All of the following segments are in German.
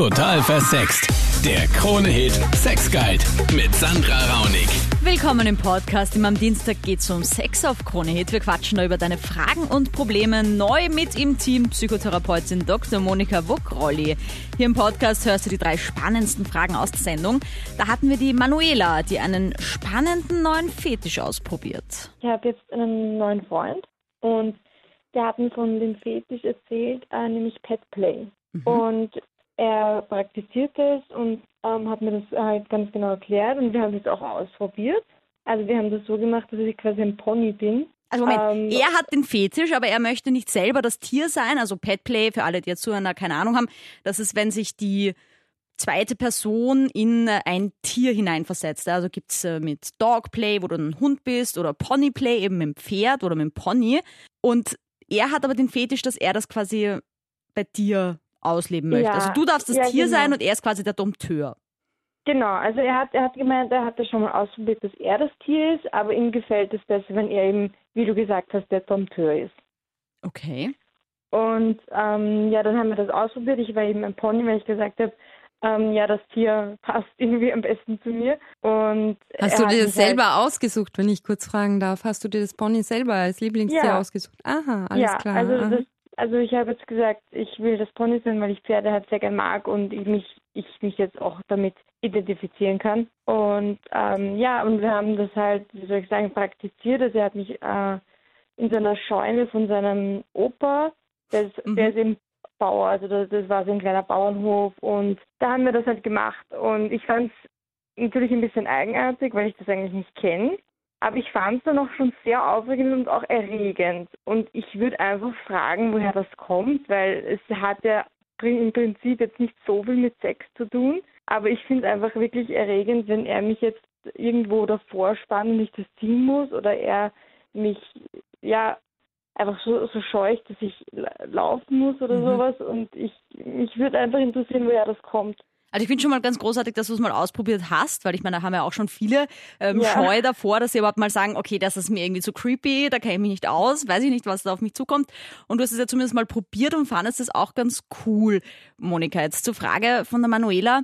Total versext. Der Krone-Hit Sex Guide mit Sandra Raunig. Willkommen im Podcast. Immer am Dienstag geht es um Sex auf Krone Hit. Wir quatschen da über deine Fragen und Probleme. Neu mit im Team Psychotherapeutin Dr. Monika Wuck-Rolli. Hier im Podcast hörst du die drei spannendsten Fragen aus der Sendung. Da hatten wir die Manuela, die einen spannenden neuen Fetisch ausprobiert. Ich habe jetzt einen neuen Freund und der hat mir von dem Fetisch erzählt, äh, nämlich Pet Play. Und er praktiziert es und ähm, hat mir das halt ganz genau erklärt und wir haben das auch ausprobiert. Also wir haben das so gemacht, dass ich quasi ein Pony bin. Also Moment, Ähm, er hat den Fetisch, aber er möchte nicht selber das Tier sein. Also Petplay, für alle, die jetzt zuhören, da keine Ahnung haben, das ist, wenn sich die zweite Person in äh, ein Tier hineinversetzt. Also gibt's äh, mit Dogplay, wo du ein Hund bist, oder Ponyplay, eben mit dem Pferd oder mit dem Pony. Und er hat aber den Fetisch, dass er das quasi bei dir ausleben möchte. Ja, also du darfst das ja, Tier genau. sein und er ist quasi der Dompteur. Genau, also er hat, er hat gemeint, er hat das schon mal ausprobiert, dass er das Tier ist, aber ihm gefällt es besser, wenn er eben, wie du gesagt hast, der Dompteur ist. Okay. Und ähm, ja, dann haben wir das ausprobiert. Ich war eben ein Pony, weil ich gesagt habe, ähm, ja, das Tier passt irgendwie am besten zu mir. Und Hast du dir das selber ausgesucht, wenn ich kurz fragen darf? Hast du dir das Pony selber als Lieblingstier Ja. ausgesucht? Aha, alles ja, klar. Also, aha. das, also ich habe jetzt gesagt, ich will das Pony sein, weil ich Pferde halt sehr gern mag und ich mich, ich mich jetzt auch damit identifizieren kann. Und ähm, ja, und wir haben das halt, wie soll ich sagen, praktiziert. Also er hat mich äh, in seiner Scheune von seinem Opa, der ist, Mhm. der ist eben Bauer, also das, das war so ein kleiner Bauernhof und da haben wir das halt gemacht und ich fand es natürlich ein bisschen eigenartig, weil ich das eigentlich nicht kenne. Aber ich fand es dann auch schon sehr aufregend und auch erregend. Und ich würde einfach fragen, woher das kommt, weil es hat ja im Prinzip jetzt nicht so viel mit Sex zu tun. Aber ich finde es einfach wirklich erregend, wenn er mich jetzt irgendwo davor spannt und ich das ziehen muss oder er mich ja einfach so, so scheucht, dass ich la- laufen muss oder Mhm. sowas. Und ich mich würde einfach interessieren, woher das kommt. Also ich finde schon mal ganz großartig, dass du es mal ausprobiert hast, weil ich meine, da haben ja auch schon viele ähm, Ja. Scheu davor, dass sie überhaupt mal sagen, okay, das ist mir irgendwie zu creepy, da kenne ich mich nicht aus, weiß ich nicht, was da auf mich zukommt. Und du hast es ja zumindest mal probiert und fandest es auch ganz cool, Monika. Jetzt zur Frage von der Manuela.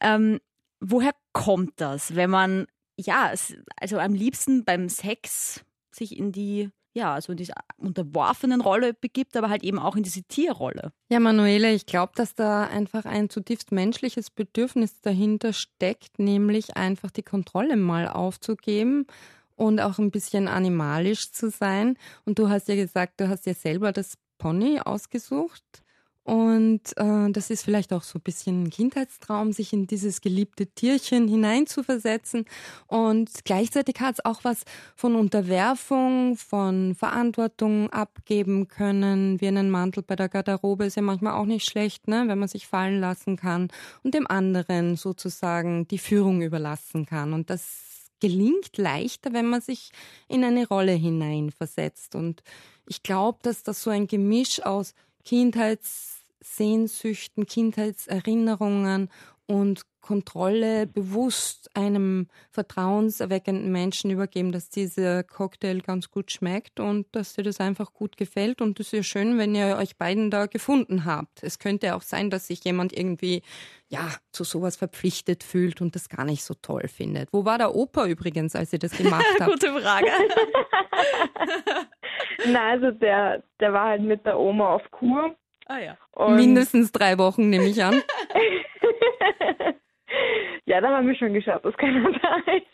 Ähm, woher kommt das, wenn man, ja, also am liebsten beim Sex sich in die, ja, also in diese unterworfenen Rolle begibt, aber halt eben auch in diese Tierrolle? Ja, Manuele, ich glaube, dass da einfach ein zutiefst menschliches Bedürfnis dahinter steckt, nämlich einfach die Kontrolle mal aufzugeben und auch ein bisschen animalisch zu sein. Und du hast ja gesagt, du hast ja selber das Pony ausgesucht. Und äh, das ist vielleicht auch so ein bisschen ein Kindheitstraum, sich in dieses geliebte Tierchen hineinzuversetzen. Und gleichzeitig hat es auch was von Unterwerfung, von Verantwortung abgeben können, wie einen Mantel bei der Garderobe ist ja manchmal auch nicht schlecht, ne, wenn man sich fallen lassen kann und dem anderen sozusagen die Führung überlassen kann. Und das gelingt leichter, wenn man sich in eine Rolle hineinversetzt. Und ich glaube, dass das so ein Gemisch aus Kindheitssehnsüchten, Kindheitserinnerungen und Kontrolle bewusst einem vertrauenserweckenden Menschen übergeben, dass dieser Cocktail ganz gut schmeckt und dass dir das einfach gut gefällt. Und es ist ja schön, wenn ihr euch beiden da gefunden habt. Es könnte auch sein, dass sich jemand irgendwie ja zu sowas verpflichtet fühlt und das gar nicht so toll findet. Wo war der Opa übrigens, als ihr das gemacht habt? Gute Frage. Na, also der, der war halt mit der Oma auf Kur. Ah ja. Und Mindestens drei Wochen, nehme ich an. ja, da haben wir schon geschaut, dass keiner da ist.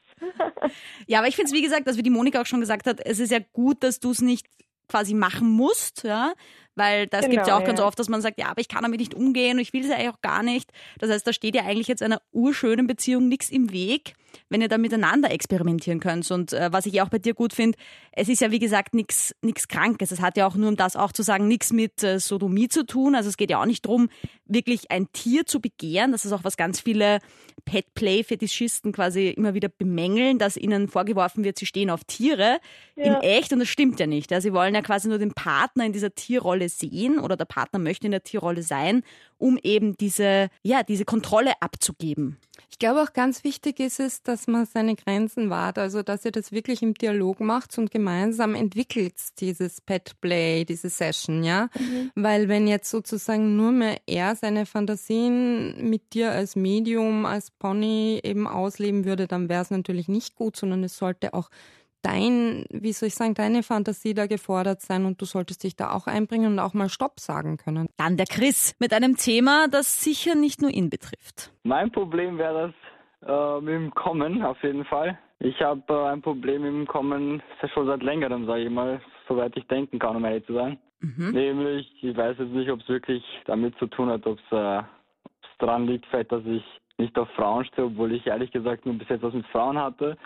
Ja, aber ich finde es, wie gesagt, dass wie die Monika auch schon gesagt hat, es ist ja gut, dass du es nicht quasi machen musst, ja, weil das Genau, gibt ja auch ganz ja. oft, dass man sagt, ja, aber ich kann damit nicht umgehen und ich will es ja eigentlich auch gar nicht. Das heißt, da steht ja eigentlich jetzt einer urschönen Beziehung nichts im Weg, wenn ihr da miteinander experimentieren könnt. Und äh, was ich ja auch bei dir gut finde, es ist ja wie gesagt nichts Krankes. Es hat ja auch nur, um das auch zu sagen, nichts mit äh, Sodomie zu tun. Also es geht ja auch nicht drum, wirklich ein Tier zu begehren. Das ist auch was ganz viele Pet-Play-Fetischisten quasi immer wieder bemängeln, dass ihnen vorgeworfen wird, sie stehen auf Tiere in Ja. echt und das stimmt ja nicht. Ja, sie wollen ja quasi nur den Partner in dieser Tierrolle Sehen oder der Partner möchte in der Tierrolle sein, um eben diese, ja, diese Kontrolle abzugeben. Ich glaube auch ganz wichtig ist es, dass man seine Grenzen wahrt, also dass ihr das wirklich im Dialog macht und gemeinsam entwickelt dieses Pet Play, diese Session, ja, mhm. weil wenn jetzt sozusagen nur mehr er seine Fantasien mit dir als Medium, als Pony eben ausleben würde, dann wäre es natürlich nicht gut, sondern es sollte auch dein, wie soll ich sagen, deine Fantasie da gefordert sein und du solltest dich da auch einbringen und auch mal Stopp sagen können. Dann der Chris mit einem Thema, das sicher nicht nur ihn betrifft. Mein Problem wäre das äh, mit dem Kommen auf jeden Fall. Ich habe äh, ein Problem mit dem Kommen schon seit längerem, sage ich mal, soweit ich denken kann, um ehrlich zu sein. Mhm. Nämlich, ich weiß jetzt nicht, ob es wirklich damit zu tun hat, ob es äh, dran liegt, vielleicht, dass ich nicht auf Frauen stehe, obwohl ich ehrlich gesagt nur bis jetzt was mit Frauen hatte.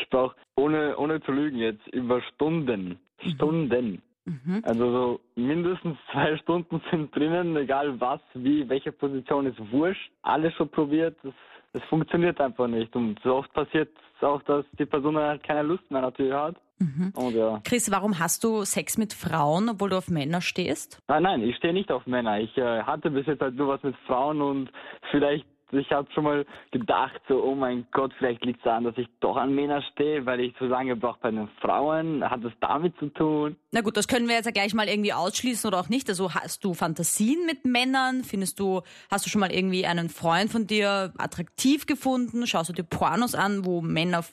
Ich brauche, ohne, ohne zu lügen jetzt, über Stunden. Mhm. Stunden. Mhm. Also so mindestens zwei Stunden sind drinnen, egal was, wie, welche Position ist wurscht. Alles schon probiert, das, das funktioniert einfach nicht. Und so oft passiert es auch, dass die Person halt keine Lust mehr natürlich hat. Mhm. Und, ja. Chris, warum hast du Sex mit Frauen, obwohl du auf Männer stehst? Nein, nein, ich stehe nicht auf Männer. Ich äh, hatte bis jetzt halt nur was mit Frauen und vielleicht ich habe schon mal gedacht, so, oh mein Gott, vielleicht liegt es daran, dass ich doch an Männer stehe, weil ich so lange brauche bei den Frauen. Hat das damit zu tun? Na gut, das können wir jetzt ja gleich mal irgendwie ausschließen oder auch nicht. Also hast du Fantasien mit Männern? Findest du, hast du schon mal irgendwie einen Freund von dir attraktiv gefunden? Schaust du dir Pornos an, wo Männer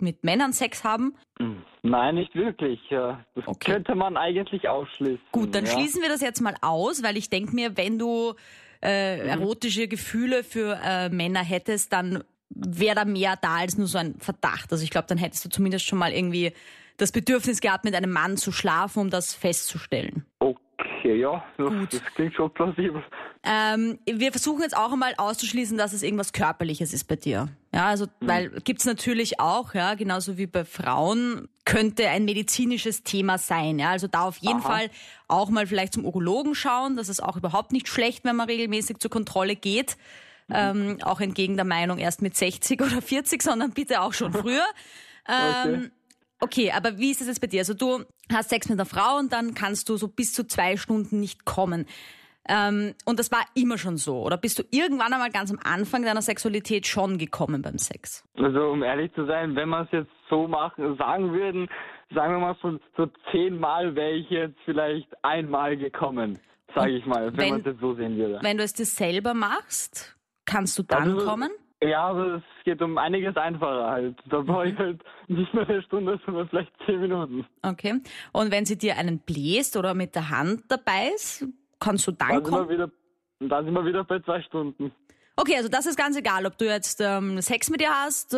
mit Männern Sex haben? Hm, nein, nicht wirklich. Das okay. könnte man eigentlich ausschließen. Gut, dann ja. schließen wir das jetzt mal aus, weil ich denke mir, wenn du äh, mhm. erotische Gefühle für äh, Männer hättest, dann wäre da mehr da als nur so ein Verdacht. Also ich glaube, dann hättest du zumindest schon mal irgendwie das Bedürfnis gehabt, mit einem Mann zu schlafen, um das festzustellen. Okay, ja, Gut. das klingt schon plausibel. Ähm, wir versuchen jetzt auch einmal auszuschließen, dass es irgendwas Körperliches ist bei dir. Ja, also, mhm. weil gibt's natürlich auch, ja, genauso wie bei Frauen, könnte ein medizinisches Thema sein. Ja, also da auf jeden Aha. Fall auch mal vielleicht zum Urologen schauen. Das ist auch überhaupt nicht schlecht, wenn man regelmäßig zur Kontrolle geht. Mhm. Ähm, auch entgegen der Meinung erst mit 60 oder 40, sondern bitte auch schon früher. okay. Ähm, Okay, aber wie ist es jetzt bei dir? Also du hast Sex mit einer Frau und dann kannst du so bis zu zwei Stunden nicht kommen. Ähm, und das war immer schon so. Oder bist du irgendwann einmal ganz am Anfang deiner Sexualität schon gekommen beim Sex? Also um ehrlich zu sein, wenn man es jetzt so machen, sagen würden, sagen wir mal so, so zehnmal wäre ich jetzt vielleicht einmal gekommen, sage ich mal, wenn, wenn man es jetzt so sehen würde. Wenn du es dir selber machst, kannst du dann also, kommen? Ja, aber es geht um einiges einfacher halt. Da brauche ich halt nicht nur eine Stunde, sondern vielleicht zehn Minuten. Okay. Und wenn sie dir einen bläst oder mit der Hand dabei ist, kannst du dann, dann kommen? Sind wieder, dann sind wir wieder bei zwei Stunden. Okay, also das ist ganz egal, ob du jetzt ähm, Sex mit ihr hast, äh,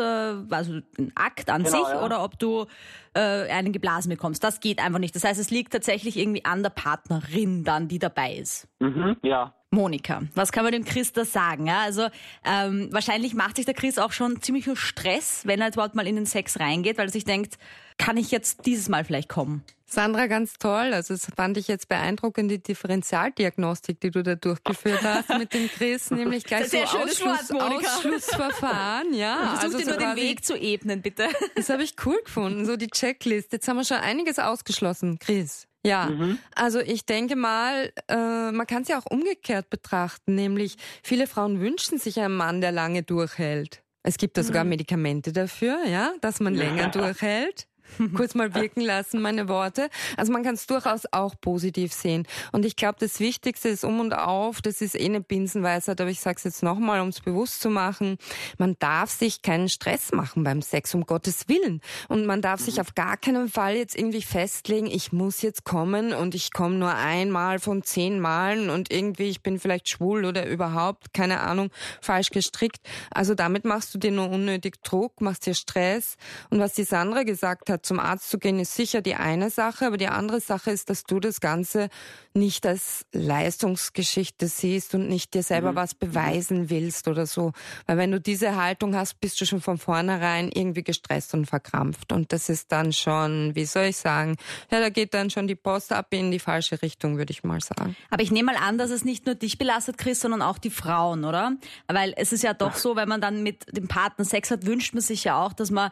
also den Akt an genau, sich, ja. oder ob du äh, einen geblasen bekommst. Das geht einfach nicht. Das heißt, es liegt tatsächlich irgendwie an der Partnerin dann, die dabei ist. Mhm, ja. Monika, was kann man dem Chris da sagen? Ja, also ähm, wahrscheinlich macht sich der Chris auch schon ziemlich viel Stress, wenn er jetzt überhaupt mal in den Sex reingeht, weil er sich denkt, kann ich jetzt dieses Mal vielleicht kommen? Sandra, ganz toll. Also es fand ich jetzt beeindruckend, die Differentialdiagnostik, die du da durchgeführt hast mit dem Chris, nämlich gleich so Ausschluss, Ausschlussverfahren. Ja, Versuch also dir nur den Weg zu ebnen, bitte. Das habe ich cool gefunden, so die Checklist. Jetzt haben wir schon einiges ausgeschlossen, Chris. Ja, mhm. also ich denke mal, äh, man kann es ja auch umgekehrt betrachten, nämlich viele Frauen wünschen sich einen Mann, der lange durchhält. Es gibt da sogar mhm. Medikamente dafür, ja, dass man länger durchhält. kurz mal wirken lassen, meine Worte. Also man kann es durchaus auch positiv sehen. Und ich glaube, das Wichtigste ist um und auf, das ist eh eine Binsenweisheit, aber ich sage es jetzt nochmal, um es bewusst zu machen, man darf sich keinen Stress machen beim Sex, um Gottes Willen. Und man darf sich mhm. auf gar keinen Fall jetzt irgendwie festlegen, ich muss jetzt kommen und ich komme nur einmal von zehn Malen und irgendwie ich bin vielleicht schwul oder überhaupt, keine Ahnung, falsch gestrickt. Also damit machst du dir nur unnötig Druck, machst dir Stress. Und was die Sandra gesagt hat, zum Arzt zu gehen ist sicher die eine Sache, aber die andere Sache ist, dass du das Ganze nicht als Leistungsgeschichte siehst und nicht dir selber mhm. was beweisen willst oder so. Weil wenn du diese Haltung hast, bist du schon von vornherein irgendwie gestresst und verkrampft. Und das ist dann schon, wie soll ich sagen, ja, da geht dann schon die Post ab in die falsche Richtung, würde ich mal sagen. Aber ich nehme mal an, dass es nicht nur dich belastet, Chris, sondern auch die Frauen, oder? Weil es ist ja doch so, wenn man dann mit dem Partner Sex hat, wünscht man sich ja auch, dass man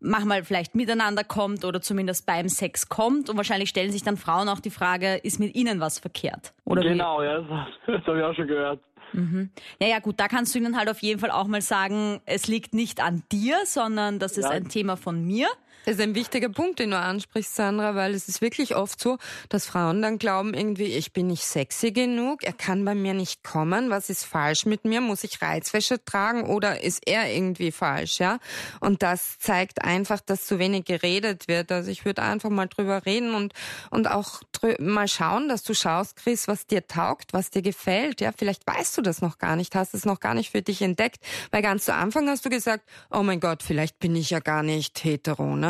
manchmal vielleicht miteinander kommt oder zumindest beim Sex kommt. Und wahrscheinlich stellen sich dann Frauen auch die Frage, ist mit ihnen was verkehrt? Oder genau, wie? ja, das, das habe ich auch schon gehört. Mhm. Ja, ja, gut, da kannst du ihnen halt auf jeden Fall auch mal sagen, es liegt nicht an dir, sondern das ist ja. ein Thema von mir. Das ist ein wichtiger Punkt, den du ansprichst, Sandra, weil es ist wirklich oft so, dass Frauen dann glauben irgendwie, ich bin nicht sexy genug, er kann bei mir nicht kommen, was ist falsch mit mir, muss ich Reizwäsche tragen oder ist er irgendwie falsch, ja? Und das zeigt einfach, dass zu wenig geredet wird. Also ich würde einfach mal drüber reden und, und auch mal schauen, dass du schaust, Chris, was dir taugt, was dir gefällt, ja? Vielleicht weißt du das noch gar nicht, hast es noch gar nicht für dich entdeckt, weil ganz zu Anfang hast du gesagt, oh mein Gott, vielleicht bin ich ja gar nicht hetero, ne?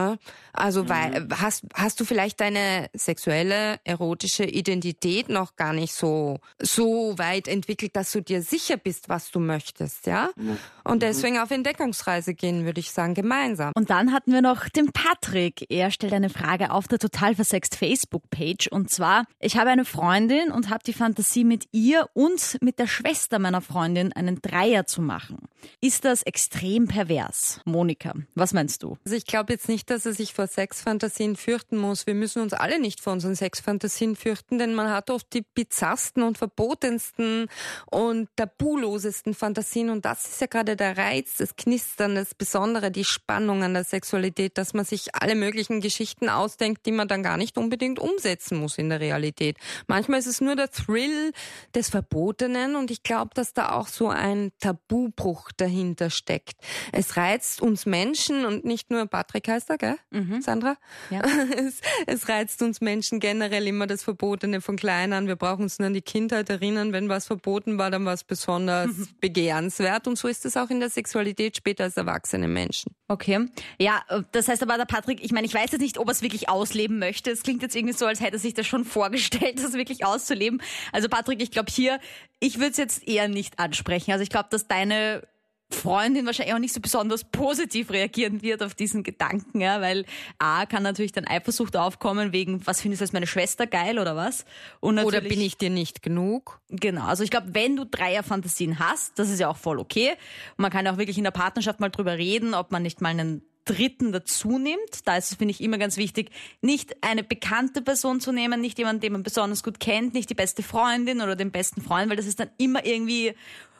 Also mhm. weil hast hast du vielleicht deine sexuelle erotische Identität noch gar nicht so so weit entwickelt, dass du dir sicher bist, was du möchtest, ja? Mhm. Und deswegen auf Entdeckungsreise gehen, würde ich sagen, gemeinsam. Und dann hatten wir noch den Patrick. Er stellt eine Frage auf der total versext Facebook Page und zwar: Ich habe eine Freundin und habe die Fantasie mit ihr und mit der Schwester meiner Freundin einen Dreier zu machen. Ist das extrem pervers? Monika, was meinst du? Also ich glaube jetzt nicht, dass er sich vor Sexfantasien fürchten muss. Wir müssen uns alle nicht vor unseren Sexfantasien fürchten, denn man hat oft die bizarrsten und verbotensten und tabulosesten Fantasien und das ist ja gerade der Reiz, das Knistern, das Besondere, die Spannung an der Sexualität, dass man sich alle möglichen Geschichten ausdenkt, die man dann gar nicht unbedingt umsetzen muss in der Realität. Manchmal ist es nur der Thrill des Verbotenen und ich glaube, dass da auch so ein Tabubruch dahinter steckt. Es reizt uns Menschen und nicht nur Patrick heißt er, gell? Mhm. Sandra? Ja. Es, es, reizt uns Menschen generell immer das Verbotene von klein an. Wir brauchen uns nur an die Kindheit erinnern. Wenn was verboten war, dann war es besonders mhm. begehrenswert. Und so ist es auch in der Sexualität später als erwachsene Menschen. Okay. Ja, das heißt aber der Patrick, ich meine, ich weiß jetzt nicht, ob er es wirklich ausleben möchte. Es klingt jetzt irgendwie so, als hätte er sich das schon vorgestellt, das wirklich auszuleben. Also Patrick, ich glaube hier, ich würde es jetzt eher nicht ansprechen. Also ich glaube, dass deine Freundin wahrscheinlich auch nicht so besonders positiv reagieren wird auf diesen Gedanken, ja, weil A kann natürlich dann Eifersucht aufkommen wegen, was findest du als meine Schwester geil oder was? oder bin ich dir nicht genug? Genau, also ich glaube, wenn du Dreierfantasien hast, das ist ja auch voll okay. Und man kann auch wirklich in der Partnerschaft mal drüber reden, ob man nicht mal einen Dritten dazu nimmt. Da ist es, finde ich, immer ganz wichtig, nicht eine bekannte Person zu nehmen, nicht jemanden, den man besonders gut kennt, nicht die beste Freundin oder den besten Freund, weil das ist dann immer irgendwie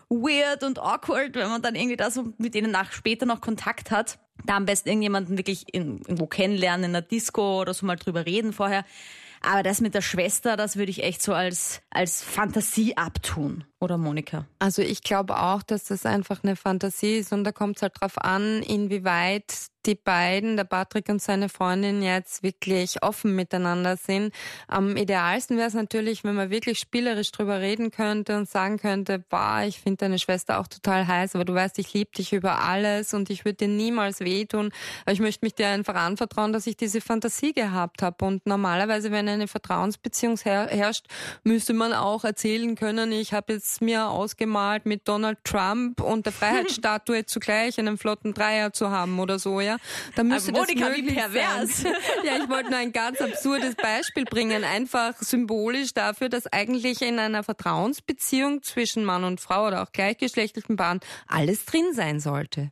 weird und awkward, wenn man dann irgendwie da so mit denen nach später noch Kontakt hat. Da am besten irgendjemanden wirklich in, irgendwo kennenlernen, in einer Disco oder so mal drüber reden vorher. Aber das mit der Schwester, das würde ich echt so als, als Fantasie abtun. Oder Monika? Also ich glaube auch, dass das einfach eine Fantasie ist und da kommt es halt drauf an, inwieweit die beiden, der Patrick und seine Freundin, jetzt wirklich offen miteinander sind. Am idealsten wäre es natürlich, wenn man wirklich spielerisch drüber reden könnte und sagen könnte, boah, ich finde deine Schwester auch total heiß, aber du weißt, ich liebe dich über alles und ich würde dir niemals wehtun. Aber ich möchte mich dir einfach anvertrauen, dass ich diese Fantasie gehabt habe. Und normalerweise, wenn eine Vertrauensbeziehung herrscht, müsste man auch erzählen können, ich habe jetzt es mir ausgemalt, mit Donald Trump und der Freiheitsstatue zugleich einen flotten Dreier zu haben oder so, ja. Da müsste Aber Monika, das möglich wie pervers. Sein. Ja, ich wollte nur ein ganz absurdes Beispiel bringen, einfach symbolisch dafür, dass eigentlich in einer Vertrauensbeziehung zwischen Mann und Frau oder auch gleichgeschlechtlichen Paaren alles drin sein sollte.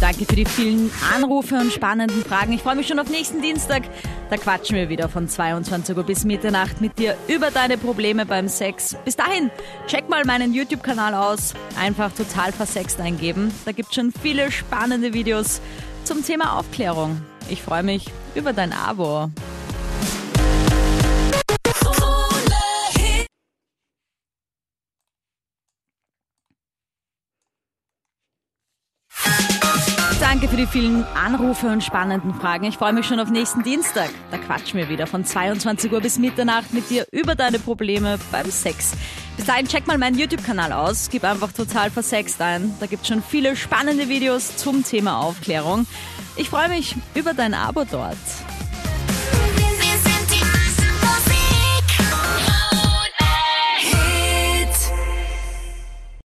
Danke für die vielen Anrufe und spannenden Fragen. Ich freue mich schon auf nächsten Dienstag. Da quatschen wir wieder von 22 Uhr bis Mitternacht mit dir über deine Probleme beim Sex. Bis dahin, check mal meinen YouTube-Kanal aus. Einfach total versext eingeben. Da gibt es schon viele spannende Videos zum Thema Aufklärung. Ich freue mich über dein Abo. Danke für die vielen Anrufe und spannenden Fragen. Ich freue mich schon auf nächsten Dienstag. Da quatschen wir wieder von 22 Uhr bis Mitternacht mit dir über deine Probleme beim Sex. Bis dahin check mal meinen YouTube-Kanal aus. Gib einfach total versext ein. Da gibt es schon viele spannende Videos zum Thema Aufklärung. Ich freue mich über dein Abo dort.